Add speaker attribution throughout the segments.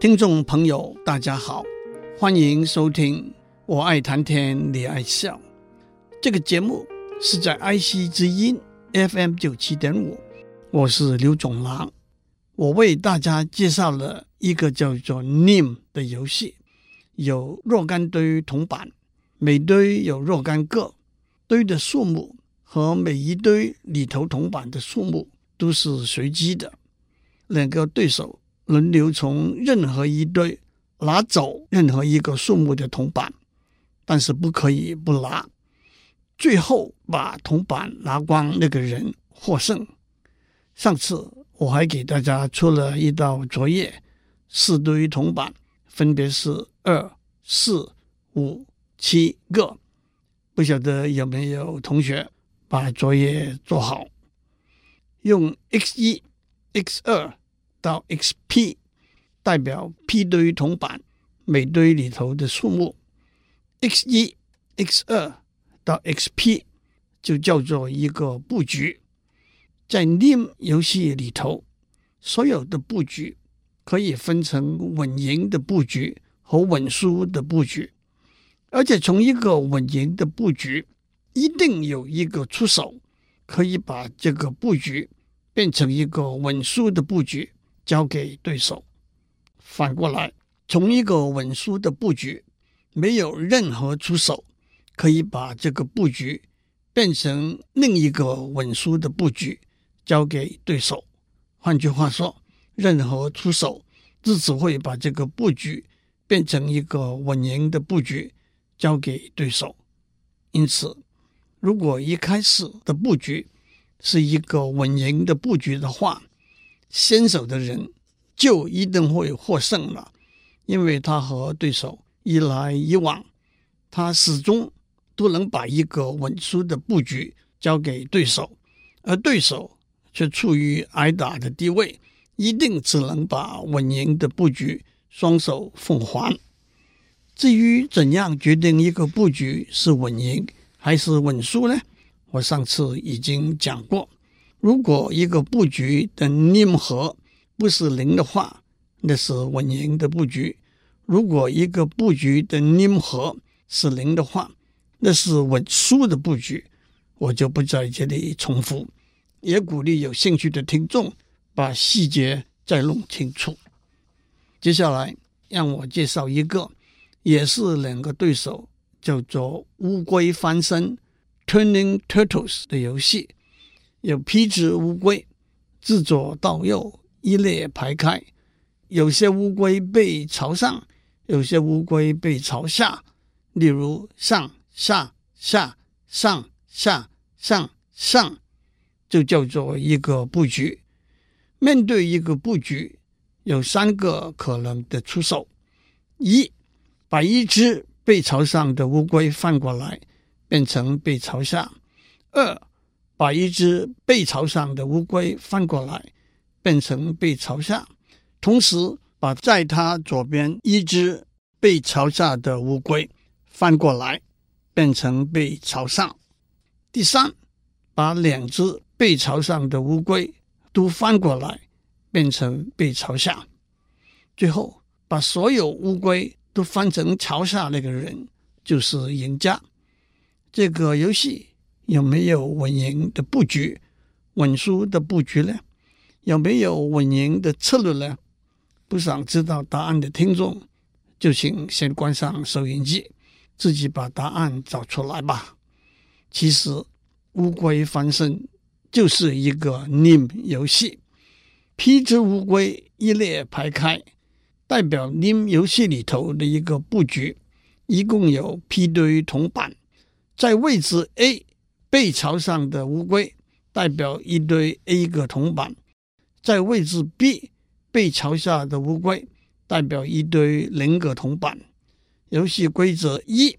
Speaker 1: 听众朋友，大家好，欢迎收听《我爱谈天，你爱笑》这个节目是在 IC 之音 FM 九七点五，我是刘总郎。我为大家介绍了一个叫做 NIM 的游戏，有若干堆铜板，每堆有若干个，堆的数目和每一堆里头铜板的数目都是随机的，两个对手。轮流从任何一堆拿走任何一个数目的铜板，但是不可以不拿。最后把铜板拿光那个人获胜。上次我还给大家出了一道作业，四堆铜板分别是二、四、五、七个。不晓得有没有同学把作业做好？用 x 一、x 二。到 XP 代表 P 堆铜板每堆里头的数目，X 一、X 二到 XP 就叫做一个布局。在 NIM 游戏里头，所有的布局可以分成稳赢的布局和稳输的布局，而且从一个稳赢的布局，一定有一个出手可以把这个布局变成一个稳输的布局。交给对手。反过来，从一个稳输的布局，没有任何出手可以把这个布局变成另一个稳输的布局，交给对手。换句话说，任何出手都只会把这个布局变成一个稳赢的布局，交给对手。因此，如果一开始的布局是一个稳赢的布局的话，先手的人就一定会获胜了，因为他和对手一来一往，他始终都能把一个稳输的布局交给对手，而对手却处于挨打的地位，一定只能把稳赢的布局双手奉还。至于怎样决定一个布局是稳赢还是稳输呢？我上次已经讲过。如果一个布局的 NIM 和不是零的话，那是稳赢的布局；如果一个布局的 NIM 和是零的话，那是稳输的布局。我就不在这里重复，也鼓励有兴趣的听众把细节再弄清楚。接下来让我介绍一个，也是两个对手叫做乌龟翻身 （Turning Turtles） 的游戏。有 P 只乌龟，自左到右一列排开，有些乌龟背朝上，有些乌龟背朝下。例如上下下上下上上，就叫做一个布局。面对一个布局，有三个可能的出手：一，把一只背朝上的乌龟翻过来，变成背朝下；二，把一只背朝上的乌龟翻过来，变成背朝下，同时把在它左边一只背朝下的乌龟翻过来，变成背朝上。第三，把两只背朝上的乌龟都翻过来，变成背朝下。最后，把所有乌龟都翻成朝下，那个人就是赢家。这个游戏。有没有稳赢的布局、稳输的布局呢？有没有稳赢的策略呢？不想知道答案的听众，就请先关上收音机，自己把答案找出来吧。其实，乌龟翻身就是一个 NIM 游戏，P 只乌龟一列排开，代表 NIM 游戏里头的一个布局，一共有 P 堆铜板，在位置 A。背朝上的乌龟代表一堆 A 个铜板，在位置 B 背朝下的乌龟代表一堆零个铜板。游戏规则一：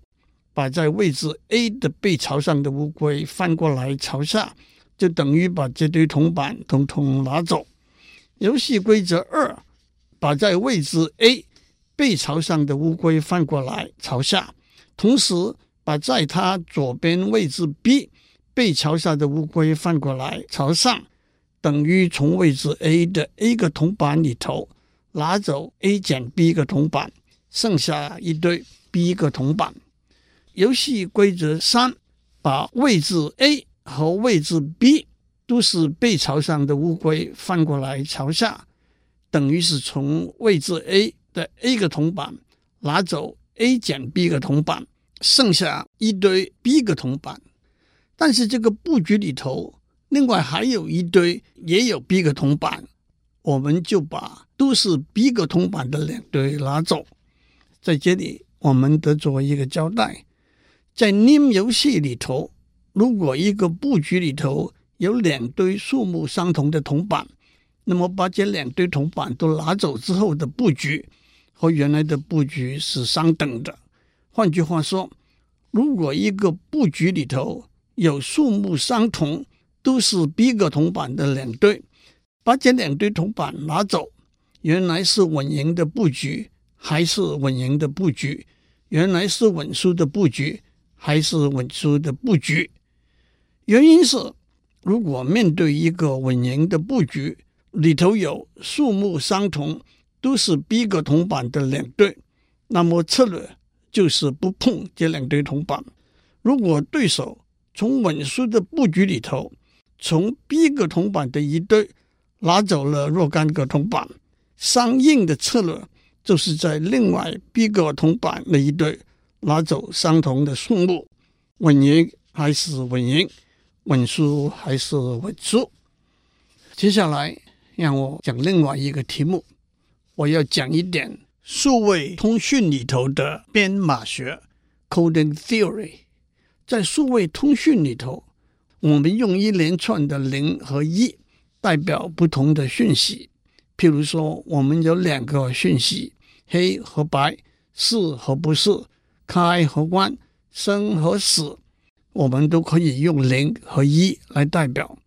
Speaker 1: 把在位置 A 的背朝上的乌龟翻过来朝下，就等于把这堆铜板统统拿走。游戏规则二：把在位置 A 背朝上的乌龟翻过来朝下，同时把在它左边位置 B。背朝下的乌龟翻过来朝上，等于从位置 A 的 A 个铜板里头拿走 A 减 B 个铜板，剩下一堆 B 个铜板。游戏规则三：把位置 A 和位置 B 都是背朝上的乌龟翻过来朝下，等于是从位置 A 的 A 个铜板拿走 A 减 B 个铜板，剩下一堆 B 个铜板。但是这个布局里头，另外还有一堆也有 B 个铜板，我们就把都是 B 个铜板的两堆拿走。在这里，我们得做一个交代：在 NIM 游戏里头，如果一个布局里头有两堆数目相同的铜板，那么把这两堆铜板都拿走之后的布局和原来的布局是相等的。换句话说，如果一个布局里头，有数目相同，都是 B 个铜板的两堆，把这两堆铜板拿走，原来是稳赢的布局，还是稳赢的布局？原来是稳输的布局，还是稳输的布局？原因是，如果面对一个稳赢的布局，里头有数目相同，都是 B 个铜板的两堆，那么策略就是不碰这两堆铜板。如果对手从稳输的布局里头，从 B 个铜板的一堆拿走了若干个铜板，相应的策略就是在另外 B 个铜板那一堆拿走相同的数目，稳赢还是稳赢，稳输还是稳输。接下来让我讲另外一个题目，我要讲一点数位通讯里头的编码学 （coding theory）。在数位通讯里头，我们用一连串的零和一代表不同的讯息。譬如说，我们有两个讯息：黑和白，是和不是，开和关，生和死，我们都可以用零和一来代表。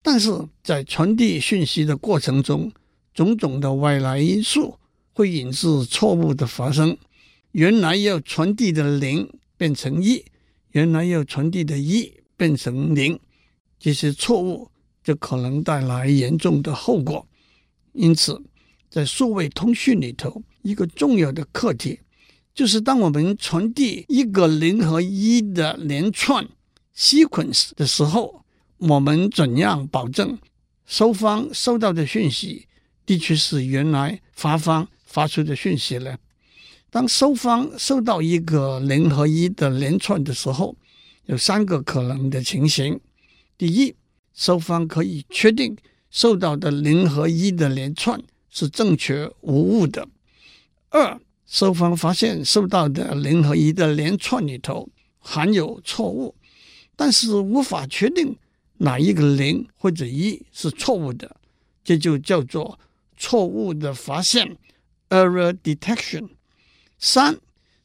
Speaker 1: 但是在传递讯息的过程中，种种的外来因素会引致错误的发生。原来要传递的零变成一。原来要传递的一变成零，这些错误就可能带来严重的后果。因此，在数位通讯里头，一个重要的课题就是：当我们传递一个零和一的连串 sequence 的时候，我们怎样保证收方收到的讯息的确是原来发方发出的讯息呢？当收方收到一个零和一的连串的时候，有三个可能的情形：第一，收方可以确定收到的零和一的连串是正确无误的；二，收方发现收到的零和一的连串里头含有错误，但是无法确定哪一个零或者一是错误的，这就叫做错误的发现 （error detection）。三，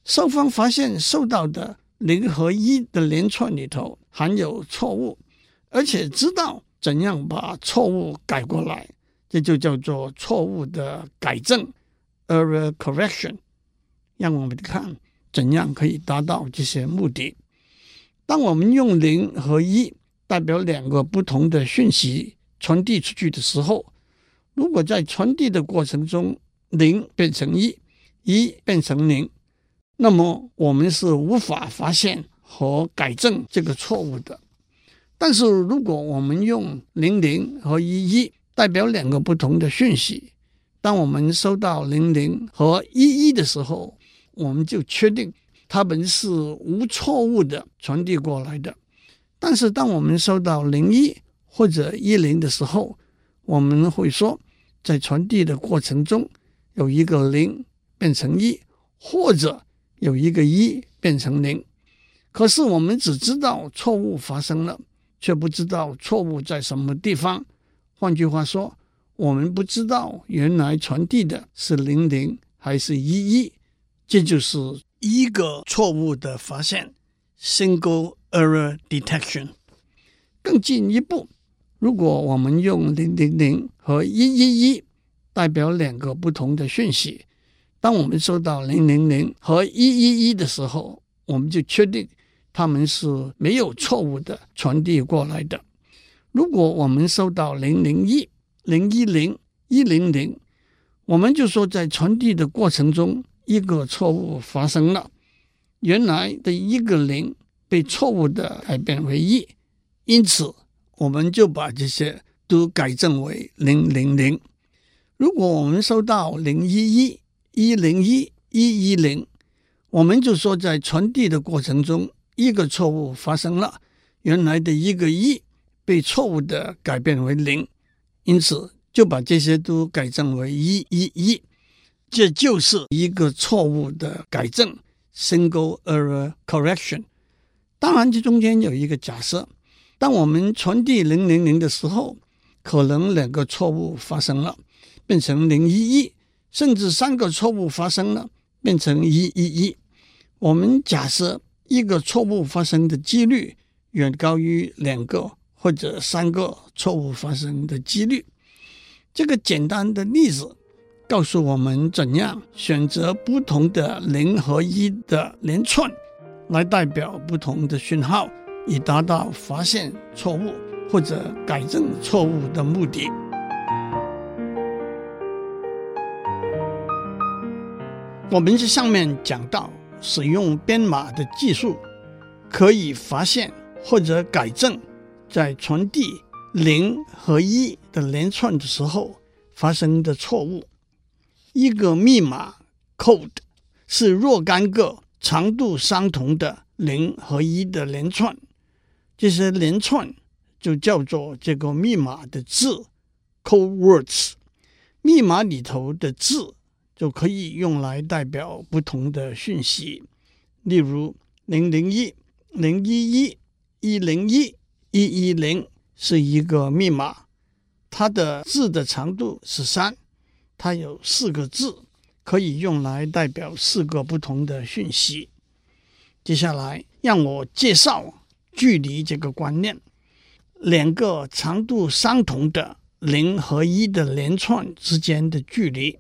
Speaker 1: 收方发现收到的零和一的连串里头含有错误，而且知道怎样把错误改过来，这就叫做错误的改正 （error correction）。让我们看怎样可以达到这些目的。当我们用零和一代表两个不同的讯息传递出去的时候，如果在传递的过程中零变成一，一变成零，那么我们是无法发现和改正这个错误的。但是如果我们用零零和一一代表两个不同的讯息，当我们收到零零和一一的时候，我们就确定它们是无错误的传递过来的。但是当我们收到零一或者一零的时候，我们会说，在传递的过程中有一个零。变成一，或者有一个一变成零，可是我们只知道错误发生了，却不知道错误在什么地方。换句话说，我们不知道原来传递的是零零还是一一，这就是一个错误的发现 （single error detection）。更进一步，如果我们用零零零和一一一代表两个不同的讯息。当我们收到零零零和一一一的时候，我们就确定它们是没有错误的传递过来的。如果我们收到零零一、零一零、一零零，我们就说在传递的过程中，一个错误发生了，原来的一个零被错误的改变为一，因此我们就把这些都改正为零零零。如果我们收到零一一一零一一一零，我们就说在传递的过程中，一个错误发生了，原来的一个一被错误的改变为零，因此就把这些都改正为一一一。这就是一个错误的改正 （single error correction）。当然，这中间有一个假设：当我们传递零零零的时候，可能两个错误发生了，变成零一一，甚至三个错误发生了，变成一一一。我们假设一个错误发生的几率远高于两个或者三个错误发生的几率。这个简单的例子。告诉我们怎样选择不同的零和一的连串，来代表不同的讯号，以达到发现错误或者改正错误的目的。我们在上面讲到，使用编码的技术，可以发现或者改正在传递零和一的连串的时候发生的错误。一个密码 code 是若干个长度相同的零和一的连串，这些连串就叫做这个密码的字 code words。密码里头的字就可以用来代表不同的讯息，例如零零一、零一一、一零一、一一零是一个密码，它的字的长度是三。它有四个字，可以用来代表四个不同的讯息。接下来，让我介绍距离这个观念。两个长度相同的零和一的连串之间的距离，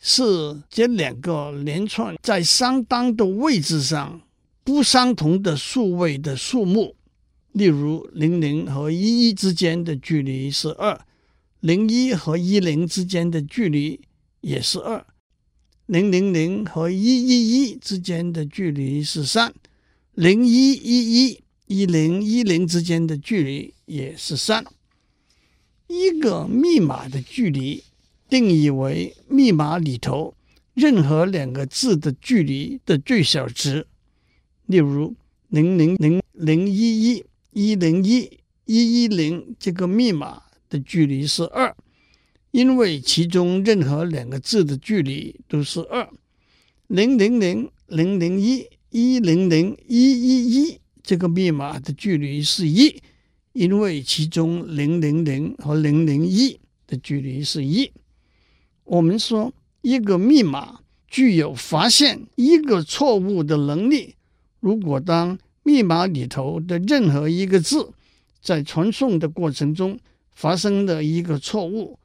Speaker 1: 是这两个连串在相当的位置上不相同的数位的数目。例如，零零和一一之间的距离是二。零一和一零之间的距离也是二，零零零和一一一之间的距离是三，零一一一一零一零之间的距离也是三。一个密码的距离定义为密码里头任何两个字的距离的最小值。例如，零零零零一一一零一一一零这个密码。的距离是二，因为其中任何两个字的距离都是二。零零零零零一一零零一一一这个密码的距离是一，因为其中零零零和零零一的距离是一。我们说一个密码具有发现一个错误的能力。如果当密码里头的任何一个字在传送的过程中，发生的一个错误，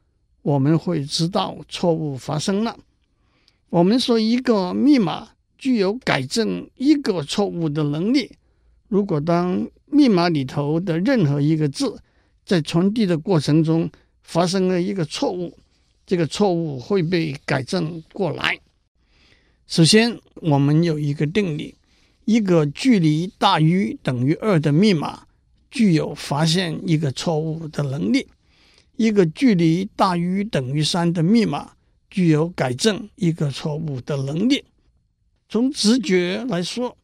Speaker 1: 我们会知道错误发生了。我们说一个密码具有改正一个错误的能力。如果当密码里头的任何一个字在传递的过程中发生了一个错误，这个错误会被改正过来。首先，我们有一个定理：一个距离大于等于二的密码。具有发现一个错误的能力，一个距离大于等于三的密码具有改正一个错误的能力。从直觉来说，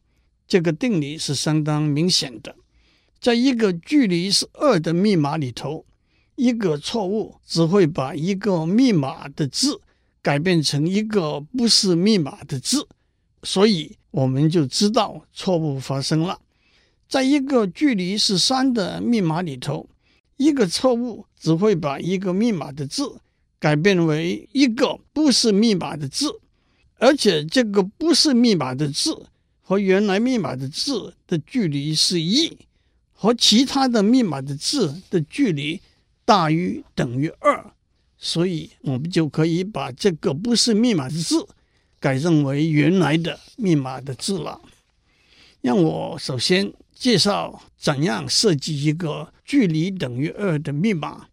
Speaker 1: 这个定理是相当明显的。在一个距离是二的密码里头，一个错误只会把一个密码的字改变成一个不是密码的字，所以我们就知道错误发生了。在一个距离是三的密码里头，一个错误只会把一个密码的字改变为一个不是密码的字，而且这个不是密码的字和原来密码的字的距离是一，和其他的密码的字的距离大于等于二，所以我们就可以把这个不是密码的字改正为原来的密码的字了。让我首先。介绍怎样设计一个距离等于二的密码。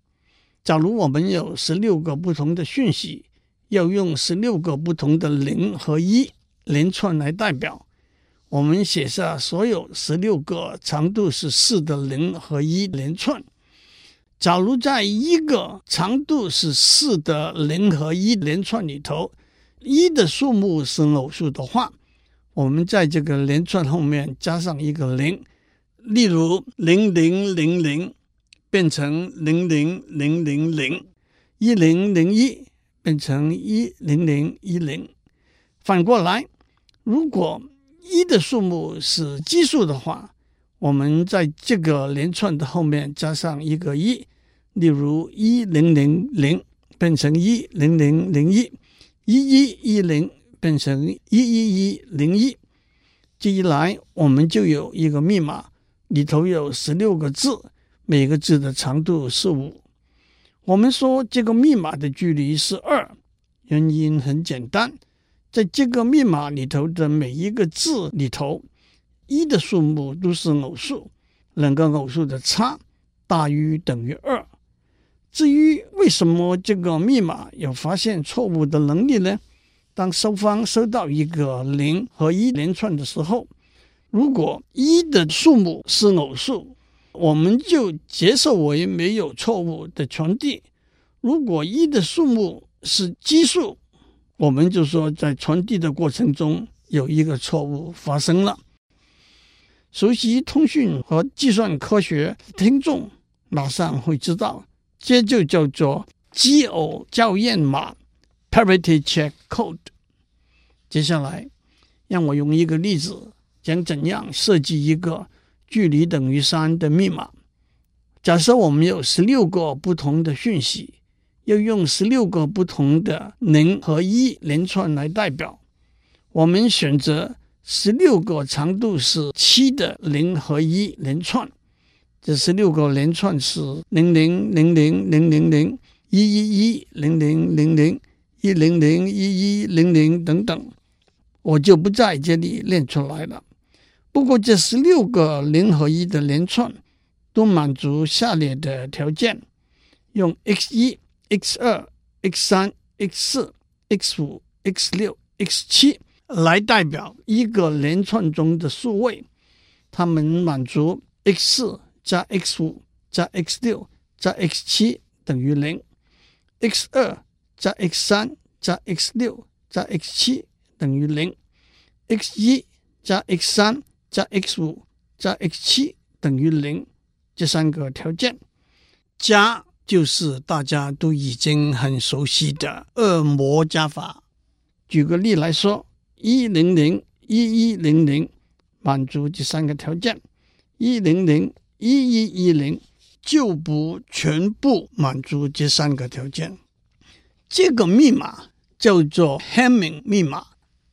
Speaker 1: 假如我们有十六个不同的讯息，要用十六个不同的零和一连串来代表。我们写下所有十六个长度是四的零和一连串。假如在一个长度是四的零和一连串里头，一的数目是偶数的话，我们在这个连串后面加上一个零，例如零零零零变成零零零零零，一零零一变成一零零一零。反过来，如果一的数目是奇数的话，我们在这个连串的后面加上一个一，例如一零零零变成一零零零一。一一一零变成一一一零一，这一来我们就有一个密码，里头有十六个字，每个字的长度是五。我们说这个密码的距离是二，原因很简单，在这个密码里头的每一个字里头，一的数目都是偶数，两个偶数的差大于等于二。至于为什么这个密码有发现错误的能力呢？当收方收到一个零和一连串的时候，如果一的数目是偶数，我们就接受为没有错误的传递；如果一的数目是奇数，我们就说在传递的过程中有一个错误发生了。熟悉通讯和计算科学听众马上会知道。这就叫做奇偶校验码 （Parity Check Code）。接下来，让我用一个例子讲怎样设计一个距离等于三的密码。假设我们有十六个不同的讯息，要用十六个不同的零和一连串来代表。我们选择十六个长度是七的零和一连串。这十六个连串是零零零零零零零一一一零零零零一零零一一零零等等，我就不在这里念出来了。不过这十六个零和一的连串都满足下列的条件：用 x 一、x 二、x 三、x 四、x 五、x 六、x 七来代表一个连串中的数位，它们满足 x 四。加 x 五加 x 六加 x 七等于零，x 二加 x 三加 x 六加 x 七等于零，x 一加 x 三加 x 五加 x 七等于零。这三个条件，加就是大家都已经很熟悉的二模加法。举个例来说，一零零一一零零满足这三个条件，一零零。一一一零就不全部满足这三个条件。这个密码叫做 Hamming 密码，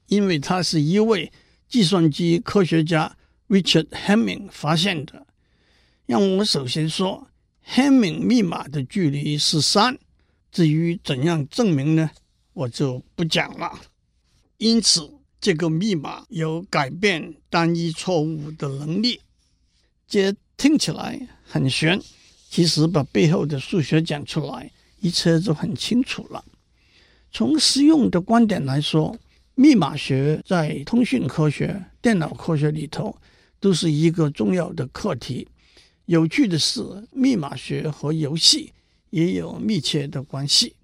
Speaker 1: 因为它是一位计算机科学家 Richard Hamming 发现的。让我首先说，Hamming 密码的距离是三。至于怎样证明呢？我就不讲了。因此，这个密码有改变单一错误的能力。这听起来很玄，其实把背后的数学讲出来，一切就很清楚了。从实用的观点来说，密码学在通讯科学、电脑科学里头都是一个重要的课题。有趣的是，密码学和游戏也有密切的关系。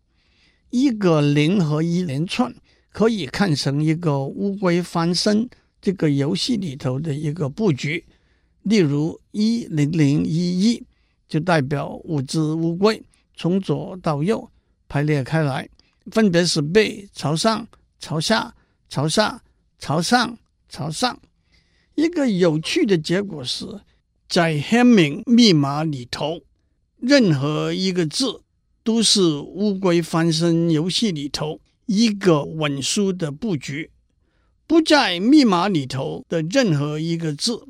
Speaker 1: 一个零和一连串可以看成一个乌龟翻身这个游戏里头的一个布局。例如一零零一一就代表五只乌龟从左到右排列开来，分别是背朝上、朝下、朝下、朝上、朝上。一个有趣的结果是，在 Hamming 密码里头，任何一个字都是乌龟翻身游戏里头一个稳输的布局，不在密码里头的任何一个字。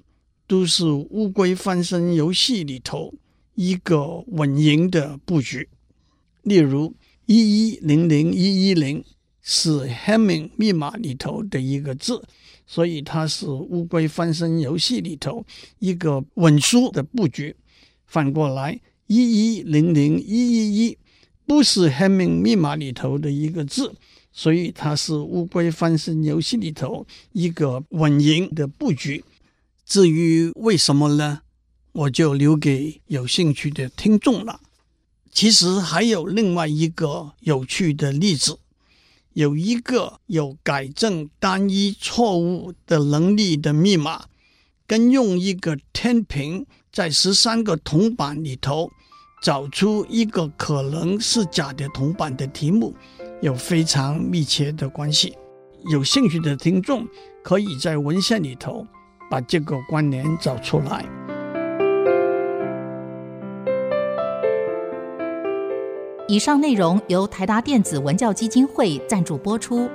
Speaker 1: 都是乌龟翻身游戏里头一个稳赢的布局。例如，一一零零一一零是 Hamming 密码里头的一个字，所以它是乌龟翻身游戏里头一个稳输的布局。反过来，一一零零一一一不是 Hamming 密码里头的一个字，所以它是乌龟翻身游戏里头一个稳赢的布局。至于为什么呢？我就留给有兴趣的听众了。其实还有另外一个有趣的例子，有一个有改正单一错误的能力的密码，跟用一个天平在十三个铜板里头找出一个可能是假的铜板的题目，有非常密切的关系。有兴趣的听众可以在文献里头把这个关联找出来。
Speaker 2: 以上内容由台达电子文教基金会赞助播出。